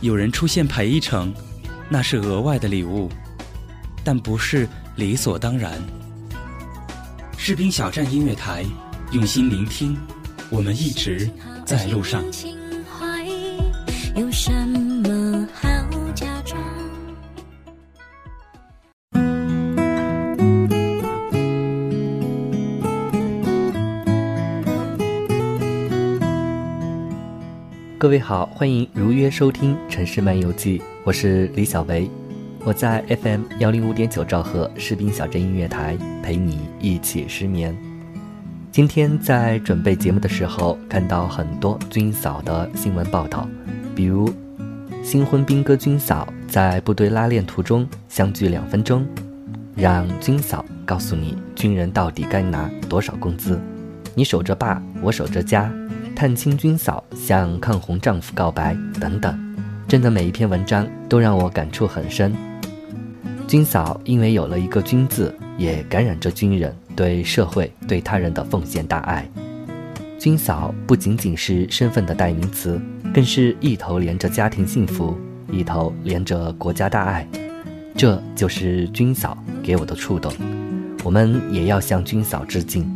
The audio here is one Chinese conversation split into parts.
有人出现陪一程，那是额外的礼物，但不是理所当然。士兵小站音乐台，用心聆听，我们一直在路上。各位好，欢迎如约收听《城市漫游记》，我是李小维，我在 FM 幺零五点九兆赫士兵小镇音乐台陪你一起失眠。今天在准备节目的时候，看到很多军嫂的新闻报道，比如新婚兵哥军嫂在部队拉练途中相距两分钟，让军嫂告诉你军人到底该拿多少工资，你守着爸，我守着家。探亲军嫂向抗洪丈夫告白等等，真的每一篇文章都让我感触很深。军嫂因为有了一个“军”字，也感染着军人对社会、对他人的奉献大爱。军嫂不仅仅是身份的代名词，更是一头连着家庭幸福，一头连着国家大爱。这就是军嫂给我的触动，我们也要向军嫂致敬。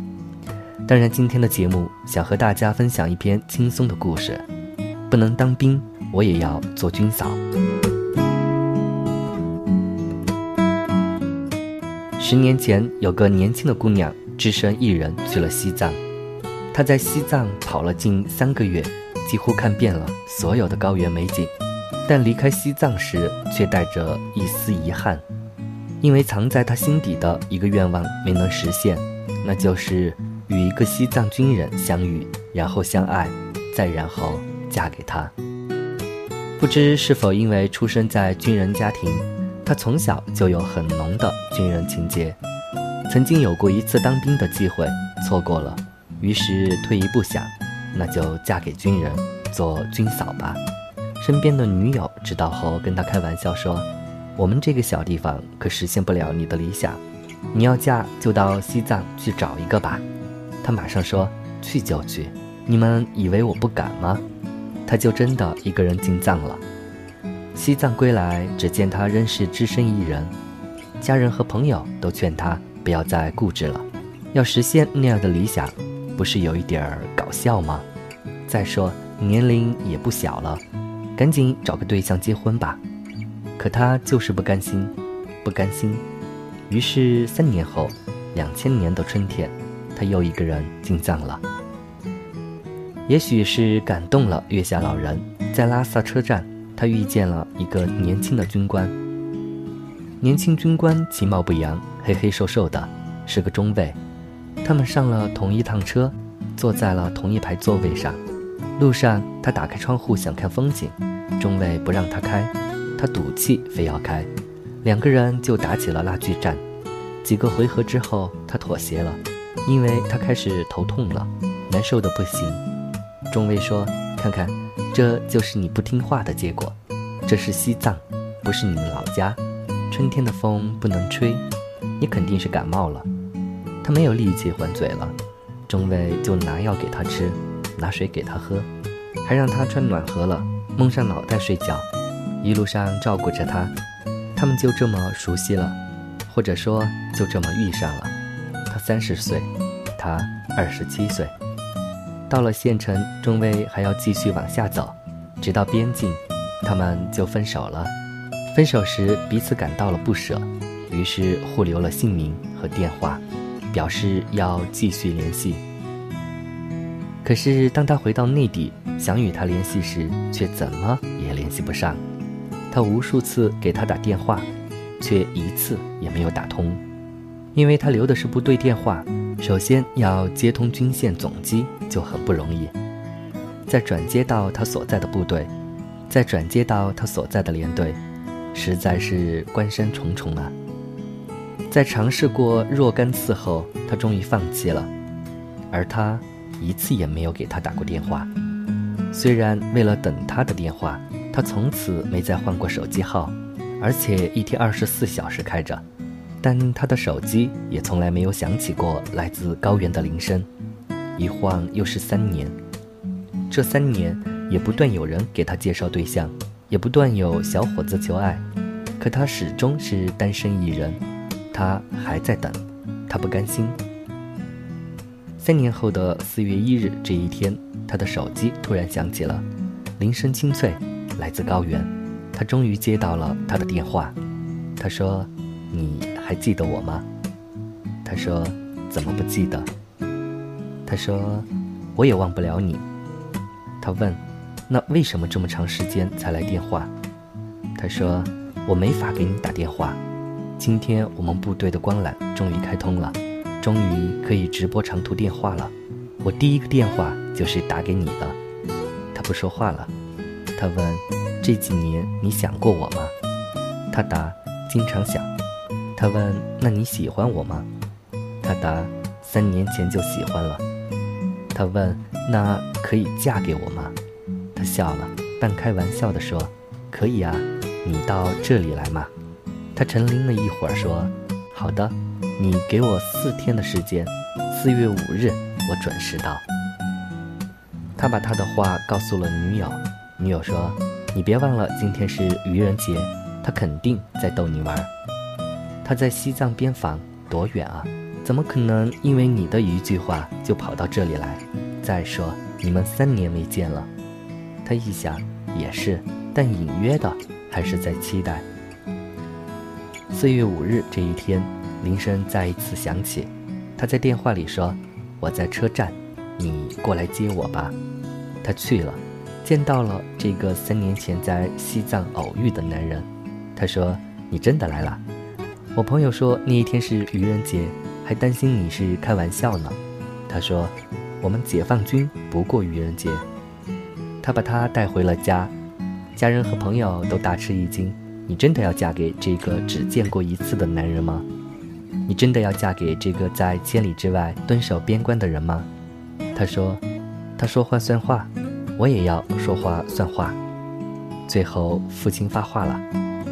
当然，今天的节目想和大家分享一篇轻松的故事。不能当兵，我也要做军嫂。十年前，有个年轻的姑娘只身一人去了西藏。她在西藏跑了近三个月，几乎看遍了所有的高原美景。但离开西藏时，却带着一丝遗憾，因为藏在她心底的一个愿望没能实现，那就是。与一个西藏军人相遇，然后相爱，再然后嫁给他。不知是否因为出生在军人家庭，他从小就有很浓的军人情结。曾经有过一次当兵的机会，错过了，于是退一步想，那就嫁给军人，做军嫂吧。身边的女友知道后，跟他开玩笑说：“我们这个小地方可实现不了你的理想，你要嫁就到西藏去找一个吧。”他马上说：“去就去，你们以为我不敢吗？”他就真的一个人进藏了。西藏归来，只见他仍是只身一人，家人和朋友都劝他不要再固执了，要实现那样的理想，不是有一点儿搞笑吗？再说年龄也不小了，赶紧找个对象结婚吧。可他就是不甘心，不甘心。于是三年后，两千年的春天。他又一个人进藏了，也许是感动了月下老人，在拉萨车站，他遇见了一个年轻的军官。年轻军官其貌不扬，黑黑瘦瘦的，是个中尉。他们上了同一趟车，坐在了同一排座位上。路上，他打开窗户想看风景，中尉不让他开，他赌气非要开，两个人就打起了拉锯战。几个回合之后，他妥协了。因为他开始头痛了，难受的不行。中尉说：“看看，这就是你不听话的结果。这是西藏，不是你们老家。春天的风不能吹，你肯定是感冒了。”他没有力气还嘴了。中尉就拿药给他吃，拿水给他喝，还让他穿暖和了，蒙上脑袋睡觉。一路上照顾着他，他们就这么熟悉了，或者说就这么遇上了。三十岁，他二十七岁。到了县城，中尉还要继续往下走，直到边境，他们就分手了。分手时彼此感到了不舍，于是互留了姓名和电话，表示要继续联系。可是当他回到内地想与他联系时，却怎么也联系不上。他无数次给他打电话，却一次也没有打通，因为他留的是部队电话，首先要接通军线总机就很不容易，再转接到他所在的部队，再转接到他所在的连队。实在是关山重重啊！在尝试过若干次后，他终于放弃了，而他一次也没有给他打过电话。虽然为了等他的电话，他从此没再换过手机号，而且一天二十四小时开着，但他的手机也从来没有响起过来自高原的铃声。一晃又是三年，这三年也不断有人给他介绍对象。也不断有小伙子求爱，可他始终是单身一人，他还在等，他不甘心。三年后的四月一日这一天，他的手机突然响起了，铃声清脆，来自高原。他终于接到了他的电话，他说：“你还记得我吗？”他说：“怎么不记得？”他说：“我也忘不了你。”他问。那为什么这么长时间才来电话？他说：“我没法给你打电话。今天我们部队的光缆终于开通了，终于可以直播长途电话了。我第一个电话就是打给你的。”他不说话了。他问：“这几年你想过我吗？”他答：“经常想。”他问：“那你喜欢我吗？”他答：“三年前就喜欢了。”他问：“那可以嫁给我吗？”他笑了，半开玩笑地说：“可以啊，你到这里来嘛。”他沉吟了一会儿，说：“好的，你给我四天的时间，四月五日我准时到。”他把他的话告诉了女友，女友说：“你别忘了，今天是愚人节，他肯定在逗你玩。他在西藏边防，多远啊？怎么可能因为你的一句话就跑到这里来？再说，你们三年没见了。”他一想，也是，但隐约的还是在期待。四月五日这一天，铃声再一次响起，他在电话里说：“我在车站，你过来接我吧。”他去了，见到了这个三年前在西藏偶遇的男人。他说：“你真的来了？我朋友说那一天是愚人节，还担心你是开玩笑呢。”他说：“我们解放军不过愚人节。”他把她带回了家，家人和朋友都大吃一惊。你真的要嫁给这个只见过一次的男人吗？你真的要嫁给这个在千里之外蹲守边关的人吗？他说：“他说话算话，我也要说话算话。”最后父亲发话了，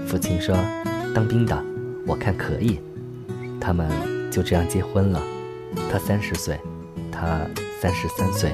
父亲说：“当兵的，我看可以。”他们就这样结婚了。他三十岁，他三十三岁。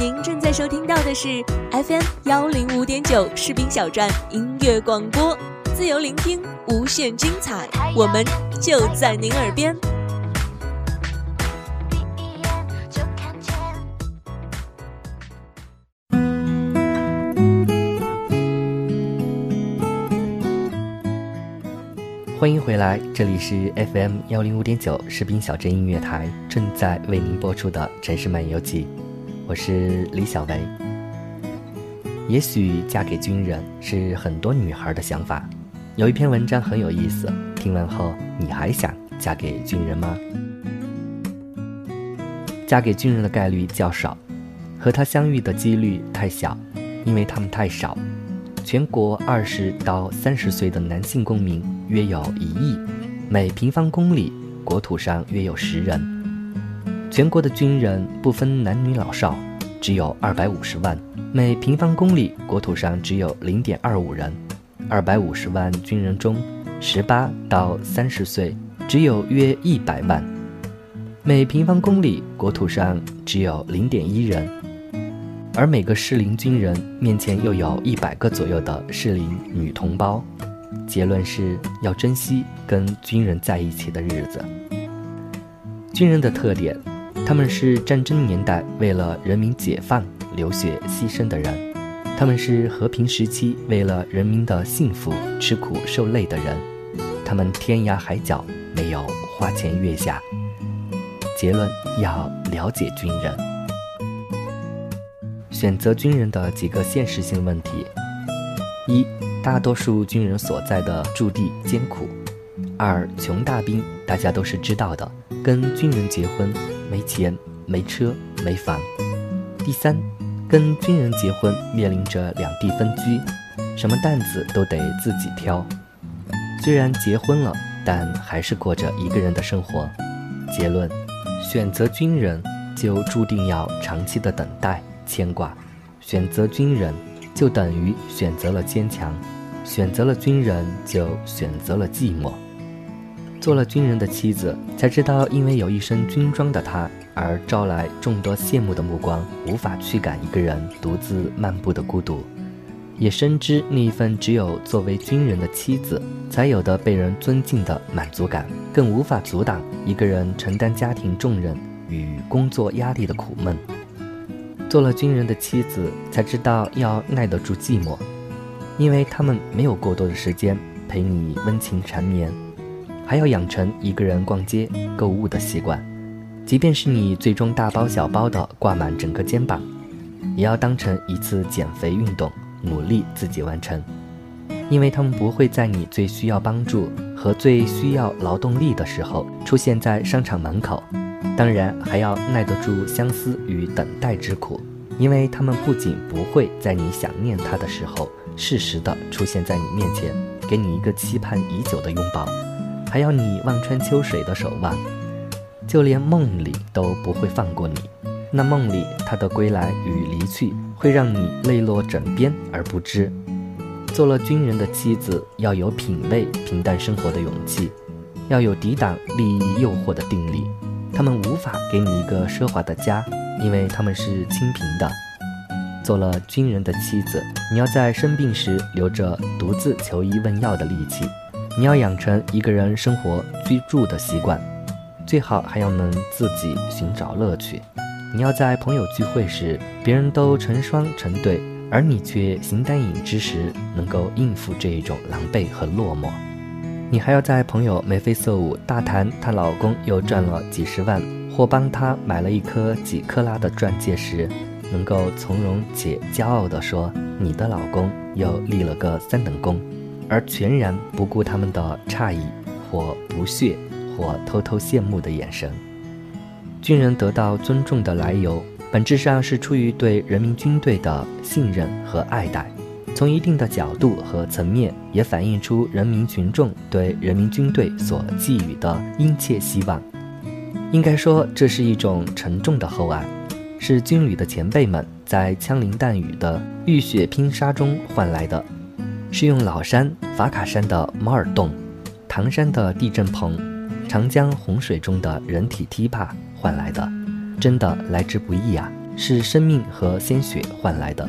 您正在收听到的是 FM 幺零五点九士兵小站音乐广播，自由聆听，无限精彩，我们就在您耳边。欢迎回来，这里是 FM 幺零五点九士兵小镇音乐台，正在为您播出的《城市漫游记》，我是李小维。也许嫁给军人是很多女孩的想法。有一篇文章很有意思，听完后你还想嫁给军人吗？嫁给军人的概率较少，和他相遇的几率太小，因为他们太少。全国二十到三十岁的男性公民约有一亿，每平方公里国土上约有十人。全国的军人不分男女老少，只有二百五十万，每平方公里国土上只有零点二五人。二百五十万军人中，十八到三十岁只有约一百万，每平方公里国土上只有零点一人。而每个适龄军人面前又有一百个左右的适龄女同胞，结论是要珍惜跟军人在一起的日子。军人的特点，他们是战争年代为了人民解放流血牺牲的人，他们是和平时期为了人民的幸福吃苦受累的人，他们天涯海角没有花前月下。结论要了解军人。选择军人的几个现实性问题：一、大多数军人所在的驻地艰苦；二、穷大兵大家都是知道的，跟军人结婚没钱、没车、没房；第三，跟军人结婚面临着两地分居，什么担子都得自己挑。虽然结婚了，但还是过着一个人的生活。结论：选择军人就注定要长期的等待。牵挂，选择军人，就等于选择了坚强；选择了军人，就选择了寂寞。做了军人的妻子，才知道因为有一身军装的他，而招来众多羡慕的目光，无法驱赶一个人独自漫步的孤独；也深知那一份只有作为军人的妻子才有的被人尊敬的满足感，更无法阻挡一个人承担家庭重任与工作压力的苦闷。做了军人的妻子，才知道要耐得住寂寞，因为他们没有过多的时间陪你温情缠绵，还要养成一个人逛街购物的习惯，即便是你最终大包小包的挂满整个肩膀，也要当成一次减肥运动，努力自己完成，因为他们不会在你最需要帮助和最需要劳动力的时候出现在商场门口。当然还要耐得住相思与等待之苦，因为他们不仅不会在你想念他的时候适时的出现在你面前，给你一个期盼已久的拥抱，还要你望穿秋水的守望，就连梦里都不会放过你。那梦里他的归来与离去，会让你泪落枕边而不知。做了军人的妻子，要有品味平淡生活的勇气，要有抵挡利益诱惑的定力。他们无法给你一个奢华的家，因为他们是清贫的。做了军人的妻子，你要在生病时留着独自求医问药的力气，你要养成一个人生活居住的习惯，最好还要能自己寻找乐趣。你要在朋友聚会时，别人都成双成对，而你却形单影只时，能够应付这一种狼狈和落寞。你还要在朋友眉飞色舞大谈她老公又赚了几十万，或帮她买了一颗几克拉的钻戒时，能够从容且骄傲地说：“你的老公又立了个三等功。”而全然不顾他们的诧异或不屑或偷偷羡慕的眼神。军人得到尊重的来由，本质上是出于对人民军队的信任和爱戴。从一定的角度和层面，也反映出人民群众对人民军队所寄予的殷切希望。应该说，这是一种沉重的厚爱，是军旅的前辈们在枪林弹雨的浴血拼杀中换来的，是用老山法卡山的毛尔洞、唐山的地震棚、长江洪水中的人体堤坝换来的，真的来之不易啊！是生命和鲜血换来的。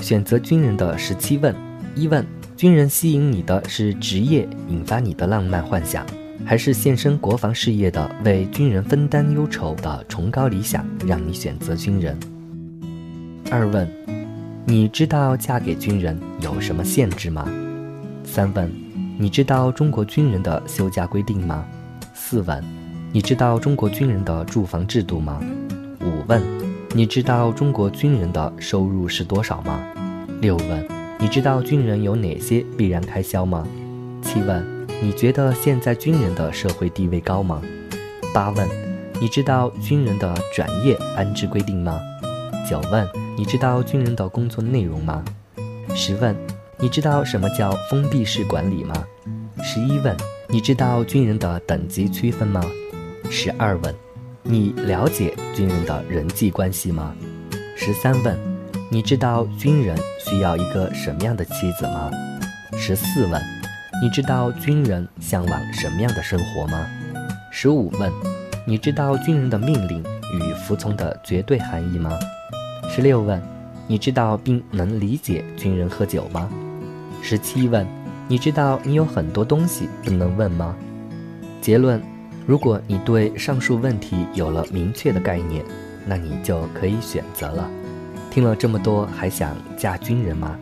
选择军人的十七问：一问，军人吸引你的是职业，引发你的浪漫幻想，还是献身国防事业的为军人分担忧愁的崇高理想，让你选择军人？二问，你知道嫁给军人有什么限制吗？三问，你知道中国军人的休假规定吗？四问，你知道中国军人的住房制度吗？五问，你知道中国军人的收入是多少吗？六问，你知道军人有哪些必然开销吗？七问，你觉得现在军人的社会地位高吗？八问，你知道军人的转业安置规定吗？九问，你知道军人的工作内容吗？十问，你知道什么叫封闭式管理吗？十一问。你知道军人的等级区分吗？十二问，你了解军人的人际关系吗？十三问，你知道军人需要一个什么样的妻子吗？十四问，你知道军人向往什么样的生活吗？十五问，你知道军人的命令与服从的绝对含义吗？十六问，你知道并能理解军人喝酒吗？十七问。你知道你有很多东西不能问吗？结论：如果你对上述问题有了明确的概念，那你就可以选择了。听了这么多，还想嫁军人吗？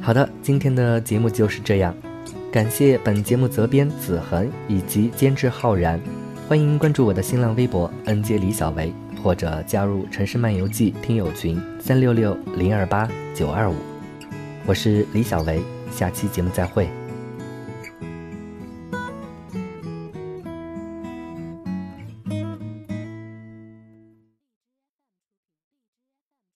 好的，今天的节目就是这样。感谢本节目责编子恒以及监制浩然。欢迎关注我的新浪微博“ nj 李小维”，或者加入“城市漫游记”听友群三六六零二八九二五。我是李小维。下期节目再会。